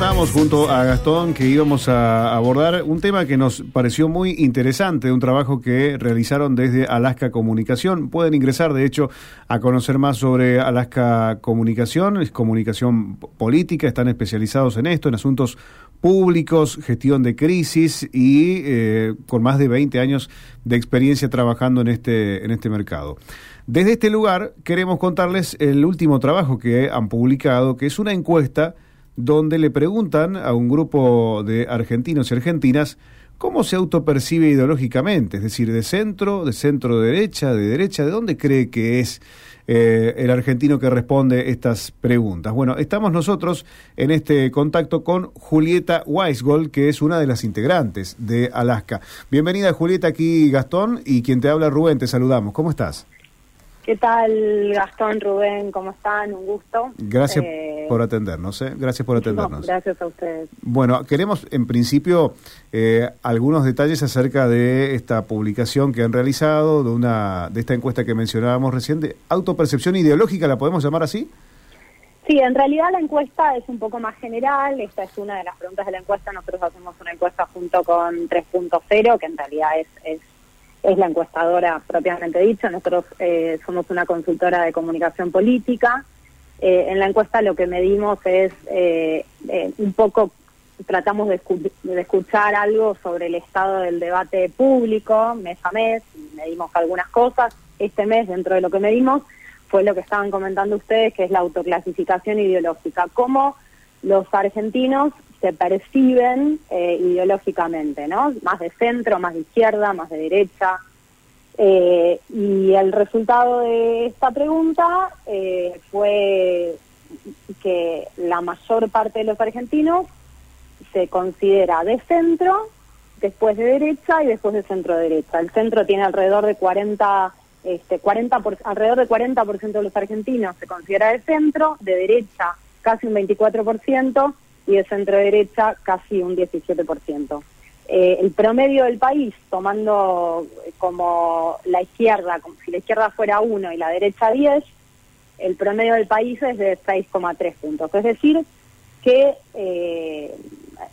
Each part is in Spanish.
Contábamos junto a Gastón que íbamos a abordar un tema que nos pareció muy interesante, un trabajo que realizaron desde Alaska Comunicación. Pueden ingresar, de hecho, a conocer más sobre Alaska Comunicación, es comunicación política, están especializados en esto, en asuntos públicos, gestión de crisis y eh, con más de 20 años de experiencia trabajando en este, en este mercado. Desde este lugar queremos contarles el último trabajo que han publicado, que es una encuesta donde le preguntan a un grupo de argentinos y argentinas cómo se autopercibe ideológicamente, es decir, de centro, de centro derecha, de derecha, ¿de dónde cree que es eh, el argentino que responde estas preguntas? Bueno, estamos nosotros en este contacto con Julieta Weisgold, que es una de las integrantes de Alaska. Bienvenida Julieta, aquí Gastón y quien te habla Rubén, te saludamos. ¿Cómo estás? ¿Qué tal, Gastón, Rubén? ¿Cómo están? Un gusto. Gracias eh, por atendernos, ¿eh? Gracias por atendernos. gracias a ustedes. Bueno, queremos en principio eh, algunos detalles acerca de esta publicación que han realizado, de, una, de esta encuesta que mencionábamos recién, de autopercepción ideológica, ¿la podemos llamar así? Sí, en realidad la encuesta es un poco más general, esta es una de las preguntas de la encuesta, nosotros hacemos una encuesta junto con 3.0, que en realidad es, es es la encuestadora propiamente dicha. Nosotros eh, somos una consultora de comunicación política. Eh, en la encuesta lo que medimos es eh, un poco, tratamos de, escuchar algo sobre el estado del debate público mes a mes, medimos algunas cosas. Este mes, dentro de lo que medimos, fue lo que estaban comentando ustedes, que es la autoclasificación ideológica. Cómo los argentinos se perciben eh, ideológicamente, ¿no? Más de centro, más de izquierda, más de derecha. Eh, y el resultado de esta pregunta eh, fue que la mayor parte de los argentinos se considera de centro, después de derecha y después de centro derecha. El centro tiene alrededor de 40 este 40 por, alrededor de 40% de los argentinos se considera de centro, de derecha casi un 24% y de centro derecha casi un 17%. Eh, el promedio del país, tomando como la izquierda, como si la izquierda fuera 1 y la derecha 10, el promedio del país es de 6,3 puntos. Es decir, que eh,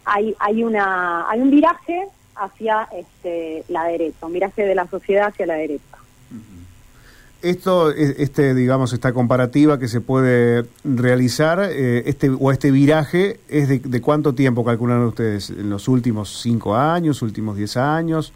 hay, hay, una, hay un viraje hacia este, la derecha, un viraje de la sociedad hacia la derecha. Esto, este, digamos, esta comparativa que se puede realizar, eh, este o este viraje, ¿es de, cuánto tiempo calculan ustedes? ¿En los últimos cinco años, últimos diez años?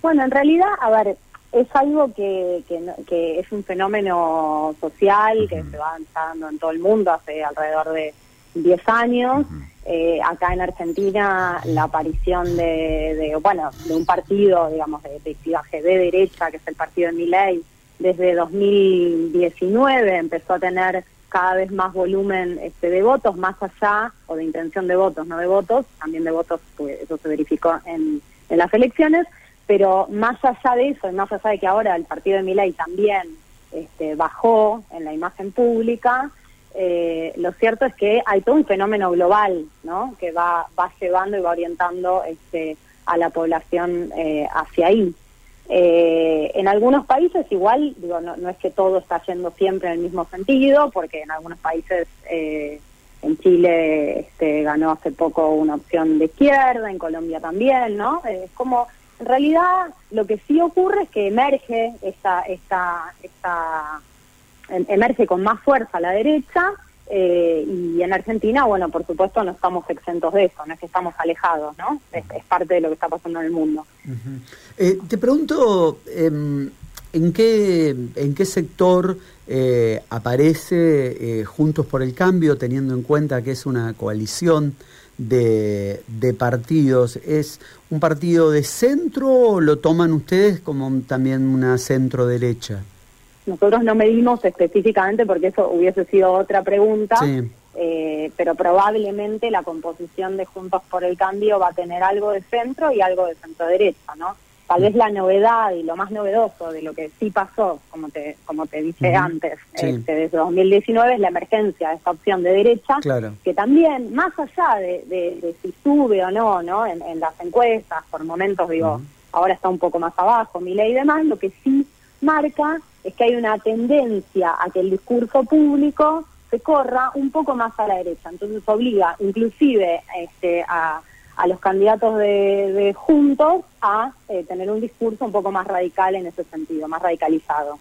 Bueno, en realidad, a ver, es algo que, que, es un fenómeno social que se va dando en todo el mundo hace alrededor de diez años. Eh, acá en Argentina, la aparición de, bueno, de un partido, digamos, de, de, de derecha, que es el partido de Miley, desde 2019 empezó a tener cada vez más volumen este, de votos, más allá, o de intención de votos, no de votos, también de votos, pues eso se verificó en, las elecciones, pero más allá de eso, y más allá de que ahora el partido de Milay también este, bajó en la imagen pública, eh, lo cierto es que hay todo un fenómeno global, ¿no? Que va, va llevando y va orientando este, a la población eh, hacia ahí. Eh, en algunos países igual, digo, no, es que todo está yendo siempre en el mismo sentido, porque en algunos países, eh, en Chile este, ganó hace poco una opción de izquierda, en Colombia también, ¿no? Eh, es como, en realidad, lo que sí ocurre es que emerge esta, esta, esta, em, emerge con más fuerza la derecha, eh, y en Argentina, bueno, por supuesto no estamos exentos de eso, no es que estamos alejados, ¿no? Es, parte de lo que está pasando en el mundo. Eh, te pregunto, em, ¿en, qué, ¿en qué sector eh, aparece Juntos por el Cambio, teniendo en cuenta que es una coalición de, de partidos? ¿Es un partido de centro o lo toman ustedes como también una centro-derecha? Nosotros no medimos específicamente porque eso hubiese sido otra pregunta, eh, pero probablemente la composición de Juntos por el Cambio va a tener algo de centro y algo de centro-derecha, ¿no? Tal vez la novedad y lo más novedoso de lo que sí pasó, como te como te dije antes, este, desde 2019 es la emergencia de esta opción de derecha, que también, más allá de, si sube o no, ¿no? En, las encuestas, por momentos digo, ahora está un poco más abajo, mi ley y demás, lo que sí marca que hay una tendencia a que el discurso público se corra un poco más a la derecha. Entonces obliga inclusive este, a, los candidatos de, Juntos a eh, tener un discurso un poco más radical en ese sentido, más radicalizado.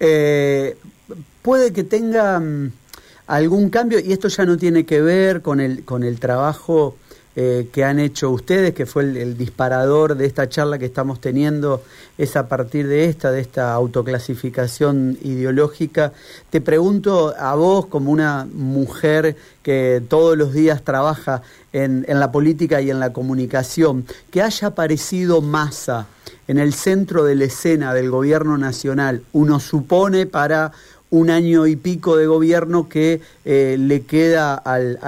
Eh, puede que tenga mm, algún cambio, y esto ya no tiene que ver con el, con el trabajo eh, que han hecho ustedes, que fue el, disparador de esta charla que estamos teniendo, es a partir de esta, de esta autoclasificación ideológica. Te pregunto a vos, como una mujer que todos los días trabaja en, la política y en la comunicación, que haya aparecido masa en el centro de la escena del gobierno nacional, uno supone para un año y pico de gobierno que eh, le queda al,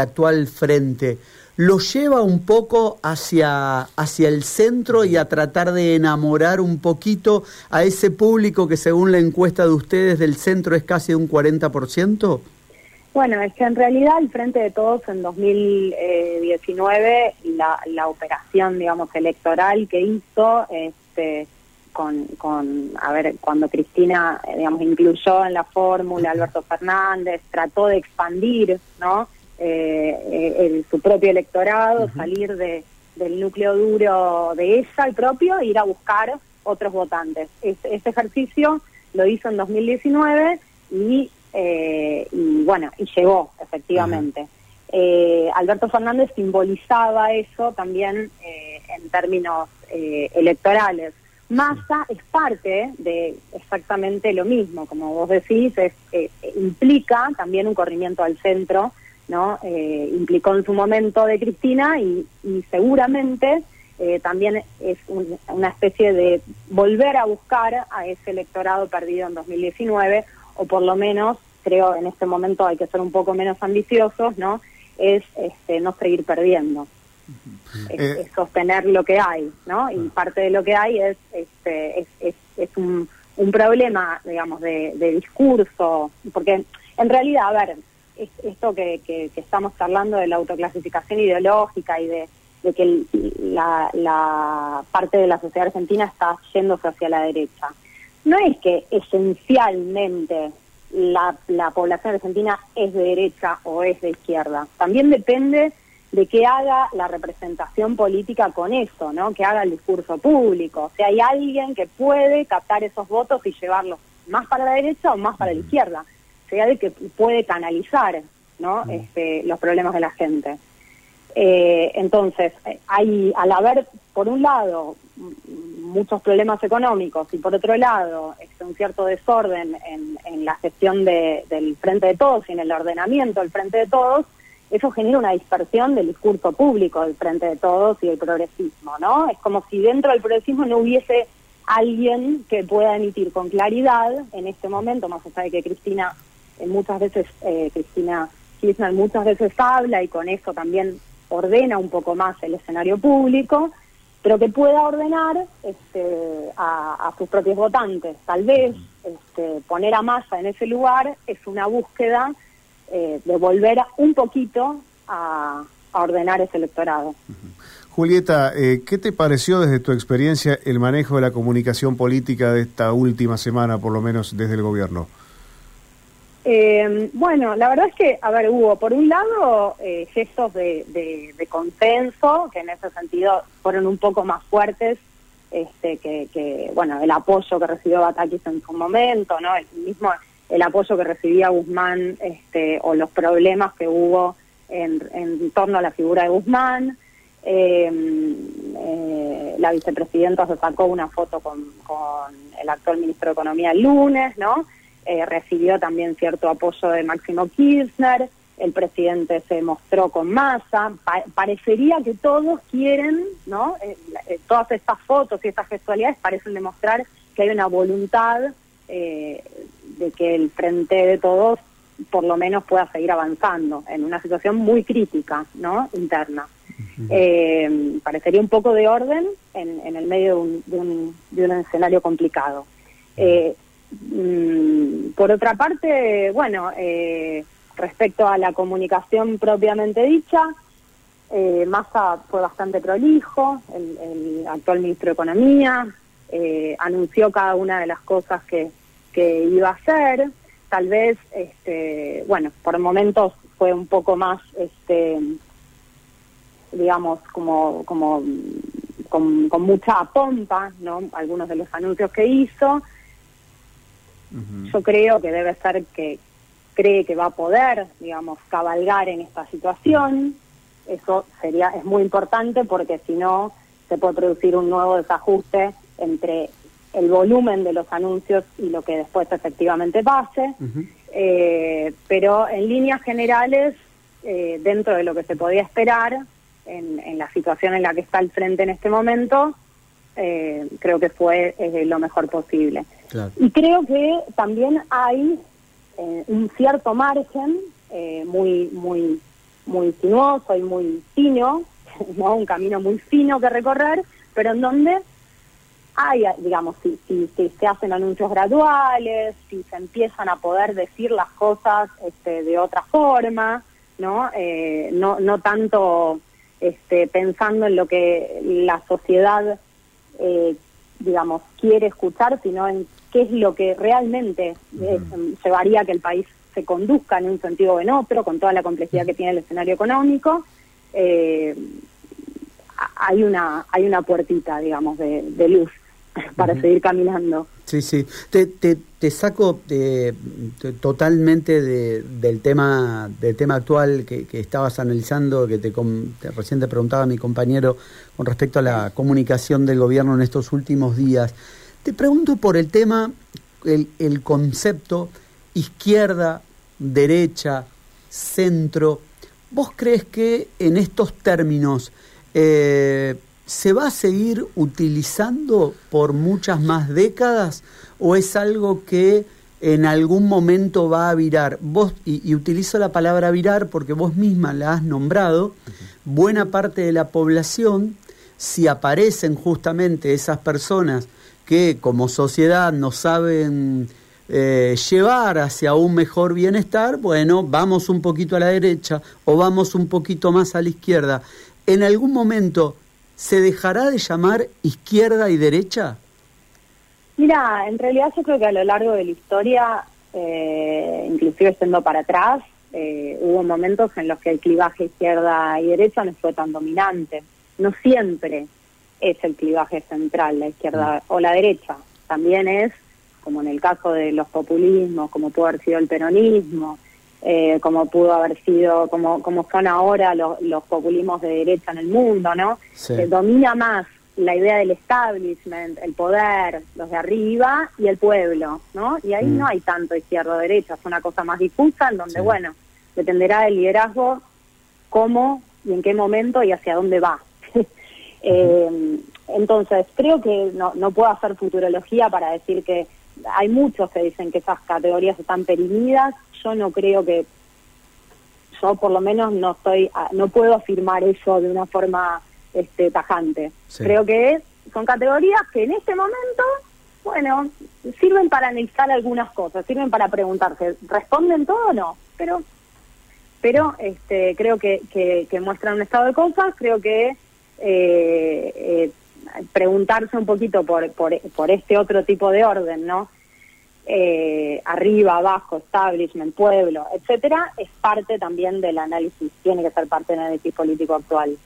actual frente lo lleva un poco hacia, hacia el centro y a tratar de enamorar un poquito a ese público que según la encuesta de ustedes del centro es casi un 40%? Bueno, es que en realidad el Frente de Todos en 2019, la, la operación, digamos, electoral que hizo, este, con, con, a ver, cuando Cristina, digamos, incluyó en la fórmula Alberto Fernández, trató de expandir, ¿no?, eh, el, su propio electorado, salir de, del núcleo duro de ella, el propio, e ir a buscar otros votantes. ese ejercicio lo hizo en 2019 y, eh, y bueno, y llegó, efectivamente. Eh, Alberto Fernández simbolizaba eso también en términos electorales. Massa es parte de exactamente lo mismo, como vos decís, es, implica también un corrimiento al centro ¿no? Eh, implicó en su momento de Cristina y, seguramente eh, también es una especie de volver a buscar a ese electorado perdido en 2019 o por lo menos creo en este momento hay que ser un poco menos ambiciosos, ¿no? Es este, no seguir perdiendo. Eh, es, sostener lo que hay, ¿no? Y ah. parte de lo que hay es, este, es, es, un, un problema, digamos, de, de discurso, porque en realidad, a ver, esto que, que, estamos hablando de la autoclasificación ideológica y de, que la, parte de la sociedad argentina está yéndose hacia la derecha. No es que esencialmente la, la población argentina es de derecha o es de izquierda. También depende de qué haga la representación política con eso, ¿no? Que haga el discurso público. O sea, hay alguien que puede captar esos votos y llevarlos más para la derecha o más para la izquierda sea de que puede canalizar ¿no? Este, los problemas de la gente. Eh, entonces, hay, al haber, por un lado, muchos problemas económicos y por otro lado, este, un cierto desorden en, en la gestión de, del Frente de Todos y en el ordenamiento del Frente de Todos, eso genera una dispersión del discurso público del Frente de Todos y del progresismo, ¿no? Es como si dentro del progresismo no hubiese alguien que pueda emitir con claridad en este momento, más allá de que Cristina muchas veces eh, Cristina Kirchner muchas veces habla y con eso también ordena un poco más el escenario público, pero que pueda ordenar este, a, sus propios votantes. Tal vez este, poner a masa en ese lugar es una búsqueda eh, de volver un poquito a, ordenar ese electorado. Julieta, ¿qué te pareció desde tu experiencia el manejo de la comunicación política de esta última semana, por lo menos desde el gobierno? Eh, bueno, la verdad es que, a ver, hubo por un lado eh, gestos de, de, consenso, que en ese sentido fueron un poco más fuertes este, que, bueno, el apoyo que recibió Batakis en su momento, ¿no? El mismo el apoyo que recibía Guzmán este, o los problemas que hubo en, en torno a la figura de Guzmán. Em, eh, la vicepresidenta se sacó una foto con, con el actual ministro de Economía el lunes, ¿no? Eh, recibió también cierto apoyo de Máximo Kirchner, el presidente se mostró con masa, parecería que todos quieren, ¿no? Eh, eh, todas estas fotos y estas gestualidades parecen demostrar que hay una voluntad de que el frente de todos por lo menos pueda seguir avanzando en una situación muy crítica, ¿no? Interna. parecería un poco de orden en, el medio de un, de un, escenario complicado. Mm, por otra parte, bueno, eh, respecto a la comunicación propiamente dicha, eh, Massa fue bastante prolijo, el, actual ministro de Economía, eh, anunció cada una de las cosas que, que iba a hacer. tal vez, este, bueno, por momentos fue un poco más, este, digamos, como, como con, mucha pompa, ¿no? Algunos de los anuncios que hizo. Yo creo que debe ser que cree que va a poder, digamos, cabalgar en esta situación. Eso sería es muy importante porque si no se puede producir un nuevo desajuste entre el volumen de los anuncios y lo que después efectivamente pase. Eh, pero en líneas generales, eh, dentro de lo que se podía esperar, en, la situación en la que está el frente en este momento, eh, creo que fue lo mejor posible. Y creo que también hay un cierto margen muy, muy, muy sinuoso y muy fino, ¿no? un camino muy fino que recorrer, pero en donde hay, digamos, si, si, se hacen anuncios graduales, si se empiezan a poder decir las cosas este, de otra forma, ¿no? Eh, no, no tanto este, pensando en lo que la sociedad, eh, digamos, quiere escuchar, sino en qué es lo que realmente eh, llevaría a que el país se conduzca en un sentido o en otro, con toda la complejidad que tiene el escenario económico. hay una hay una puertita, digamos, de luz para seguir caminando. Sí, sí. Te, te, te saco eh, totalmente de, del tema del tema actual que, estabas analizando, que te, recién te preguntaba mi compañero con respecto a la comunicación del gobierno en estos últimos días. Te pregunto por el tema, el, el concepto izquierda, derecha, centro. ¿Vos crees que en estos términos eh, ¿se va a seguir utilizando por muchas más décadas o es algo que en algún momento va a virar? Vos, y, utilizo la palabra virar porque vos misma la has nombrado, buena parte de la población, si aparecen justamente esas personas que como sociedad no saben eh, llevar hacia un mejor bienestar, bueno, vamos un poquito a la derecha o vamos un poquito más a la izquierda. En algún momento ¿se dejará de llamar izquierda y derecha? Mira, en realidad yo creo que a lo largo de la historia, eh, inclusive estando para atrás, eh, hubo momentos en los que el clivaje izquierda y derecha no fue tan dominante. No siempre es el clivaje central, la izquierda mm. o la derecha. También es, como en el caso de los populismos, como pudo haber sido el peronismo, eh, como pudo haber sido, como, como son ahora los, los populismos de derecha en el mundo, ¿no? Se domina más la idea del establishment, el poder, los de arriba y el pueblo, ¿no? Y ahí mm. no hay tanto izquierda o derecha, es una cosa más difusa en donde, bueno, dependerá del liderazgo cómo y en qué momento y hacia dónde va. Eh, entonces, creo que no, no puedo hacer futurología para decir que hay muchos que dicen que esas categorías están perimidas. Yo no creo que, yo por lo menos no estoy, ah, no puedo afirmar eso de una forma este, tajante. Creo que son categorías que en este momento, bueno, sirven para analizar algunas cosas, sirven para preguntarse, ¿responden todo o no? Pero, pero este, creo que, que, muestran un estado de cosas, creo que eh, eh, preguntarse un poquito por, por, por este otro tipo de orden, ¿no? Eh, arriba, abajo, establishment, pueblo, etcétera, es parte también del análisis, tiene que ser parte del análisis político actual.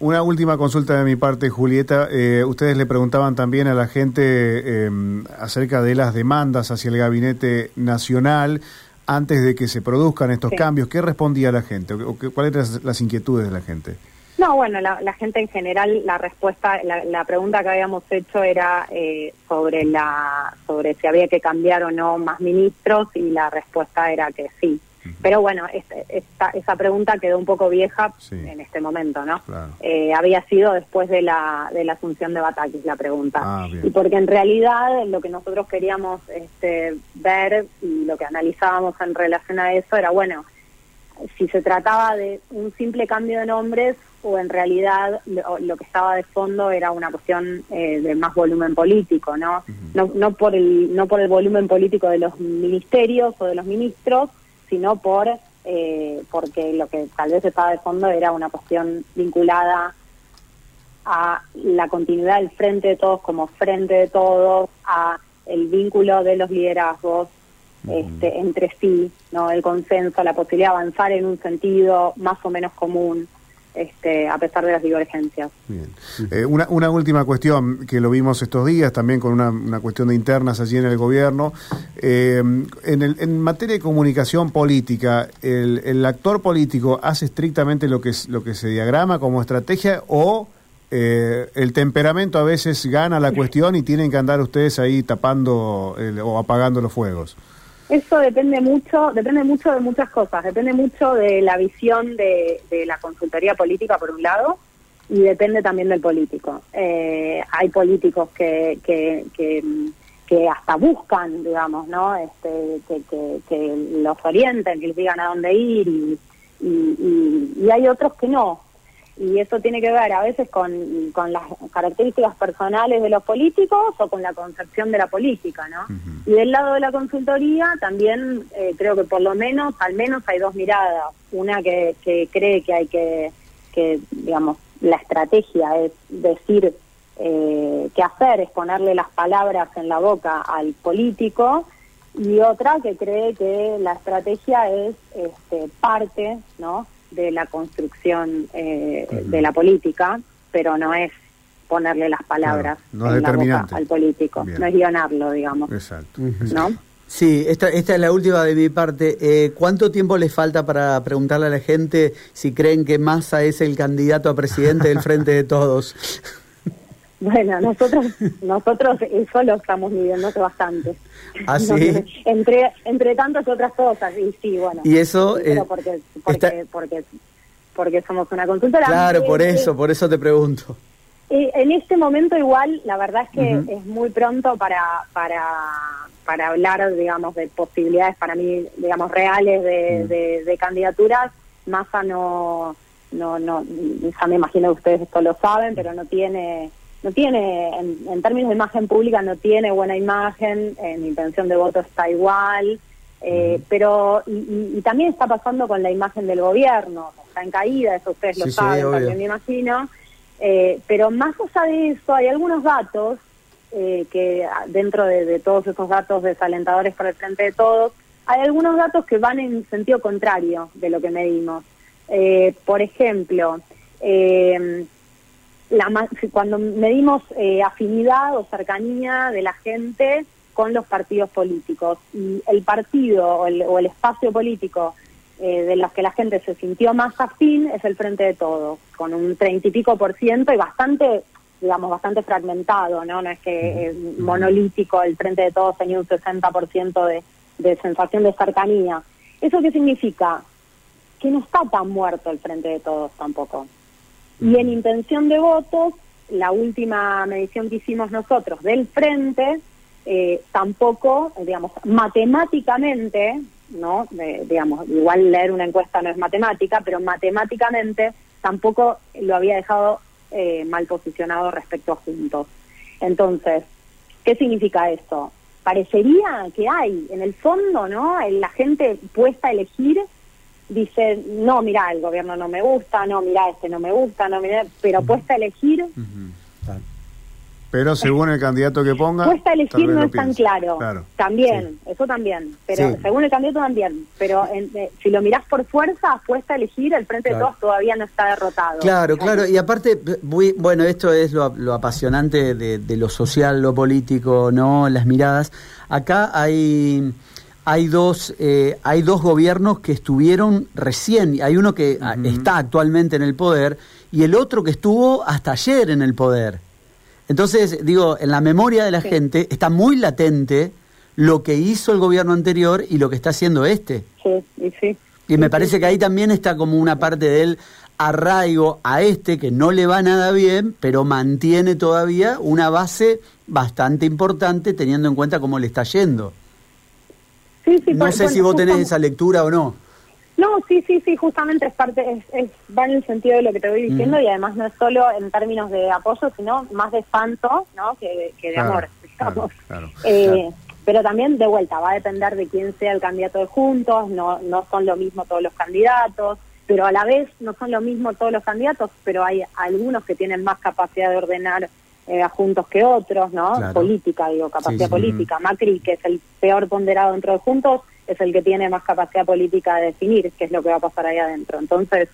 Una última consulta de mi parte, Julieta. Eh, ustedes le preguntaban también a la gente em, acerca de las demandas hacia el gabinete nacional antes de que se produzcan estos cambios. ¿Qué respondía la gente? ¿Cuáles eran las inquietudes de la gente? No, bueno, la, gente en general, la respuesta, la, pregunta que habíamos hecho era eh, sobre la, sobre si había que cambiar o no más ministros y la respuesta era que sí. Pero bueno, esta, esa pregunta quedó un poco vieja en este momento, ¿no? Eh, había sido después de la, de la asunción de Batakis la pregunta. Ah, y porque en realidad lo que nosotros queríamos este, ver y lo que analizábamos en relación a eso era, bueno, si se trataba de un simple cambio de nombres o en realidad lo, que estaba de fondo era una cuestión eh, de más volumen político, ¿no? ¿no? No por el no por el volumen político de los ministerios o de los ministros, sino por eh, porque lo que tal vez estaba de fondo era una cuestión vinculada a la continuidad del frente de todos como frente de todos, a el vínculo de los liderazgos este, entre sí, ¿no? El consenso, la posibilidad de avanzar en un sentido más o menos común. Este, a pesar de las divergencias. Eh, una, una, última cuestión que lo vimos estos días, también con una, cuestión de internas allí en el gobierno. Eh, en, el, en, materia de comunicación política, el, el, actor político hace estrictamente lo que, lo que se diagrama como estrategia o eh, el temperamento a veces gana la cuestión y tienen que andar ustedes ahí tapando o apagando los fuegos? Eso depende mucho, depende mucho de muchas cosas. Depende mucho de la visión de, la consultoría política, por un lado, y depende también del político. Eh, hay políticos que, que, que, hasta buscan, digamos, ¿no? Este, que, que, los orienten, que les digan a dónde ir, y, y hay otros que no, y eso tiene que ver a veces con, las características personales de los políticos o con la concepción de la política, ¿no? Y del lado de la consultoría también eh, creo que por lo menos, al menos hay dos miradas. Una que, cree que hay que, que, digamos, la estrategia es decir eh, qué hacer, es ponerle las palabras en la boca al político, y otra que cree que la estrategia es este, parte, ¿no? De la construcción eh, de la política, pero no es ponerle las palabras en la boca al político, no es guionarlo, digamos. Exacto. ¿No? Sí, esta, esta es la última de mi parte. Eh, ¿Cuánto tiempo les falta para preguntarle a la gente si creen que Massa es el candidato a presidente del Frente de Todos? Bueno, nosotros nosotros eso lo estamos midiendo bastante. ¿Ah, entre, entre tantas otras cosas, y sí, bueno. ¿Y eso? Eh, porque, porque, porque, porque, somos una consultora. Claro, por eso, por eso te pregunto. en este momento igual, la verdad es que es muy pronto para, para, para hablar, digamos, de posibilidades para mí, digamos, reales de, de, de candidaturas. Massa no, no, no, ya me imagino que ustedes esto lo saben, pero no tiene no tiene, en, términos de imagen pública, no tiene buena imagen, en intención de voto está igual, eh, pero y, también está pasando con la imagen del gobierno, está en caída, eso ustedes lo saben, también me imagino, eh, pero más allá de eso, hay algunos datos eh, que dentro de, todos esos datos desalentadores para el frente de todos, hay algunos datos que van en sentido contrario de lo que medimos. por ejemplo, eh, la, cuando medimos eh, afinidad o cercanía de la gente con los partidos políticos y el partido o el, espacio político eh, de los que la gente se sintió más afín es el Frente de Todos, con un treinta y pico por ciento y bastante, digamos, bastante fragmentado, ¿no? No es que es monolítico, el Frente de Todos tenía un 60% por ciento de sensación de cercanía. ¿Eso qué significa? Que no está tan muerto el Frente de Todos tampoco. Y en intención de votos, la última medición que hicimos nosotros del frente, eh, tampoco, digamos, matemáticamente, ¿no? digamos, igual leer una encuesta no es matemática, pero matemáticamente tampoco lo había dejado eh, mal posicionado respecto a Juntos. Entonces, ¿qué significa eso? Parecería que hay, en el fondo, ¿no? La gente puesta a elegir dice, no, mira, el gobierno no me gusta, no, mira, este no me gusta, no, mira, pero puesta a elegir... Pero según el candidato que ponga... Puesta a elegir no es tan claro. También, eso también. Pero según el candidato también. Pero eh, si lo mirás por fuerza, puesta a elegir, el Frente de Todos todavía no está derrotado. Claro, claro. Y aparte, bueno, esto es lo, lo apasionante de, de, lo social, lo político, ¿no? Las miradas. Acá hay hay dos, eh, hay dos gobiernos que estuvieron recién, hay uno que ah, está actualmente en el poder y el otro que estuvo hasta ayer en el poder. Entonces, digo, en la memoria de la gente está muy latente lo que hizo el gobierno anterior y lo que está haciendo este. Sí, y sí. Y me parece que ahí también está como una parte del arraigo a este que no le va nada bien, pero mantiene todavía una base bastante importante teniendo en cuenta cómo le está yendo no sé si vos tenés esa lectura o no. No, sí, sí, sí, justamente es parte, es, va en el sentido de lo que te voy diciendo y además no es solo en términos de apoyo, sino más de espanto, ¿no? Que, de amor, eh, Pero también, de vuelta, va a depender de quién sea el candidato de Juntos, no, no son lo mismo todos los candidatos, pero a la vez no son lo mismo todos los candidatos, pero hay algunos que tienen más capacidad de ordenar eh, a Juntos que otros, ¿no? Claro. Política, digo, capacidad Sí, sí. política. Macri, que es el peor ponderado dentro de Juntos, es el que tiene más capacidad política de definir qué es lo que va a pasar ahí adentro. Entonces,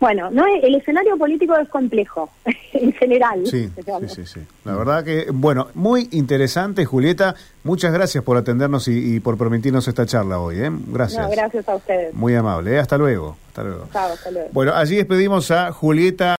bueno, no el escenario político es complejo, en general. Sí, sí, sí, sí. La verdad que, bueno, muy interesante, Julieta. Muchas gracias por atendernos y, y por permitirnos esta charla hoy. ¿eh? Gracias. No, gracias a ustedes. Muy amable. ¿eh? Hasta luego. Hasta luego. Chao, hasta luego. Bueno, allí despedimos a Julieta.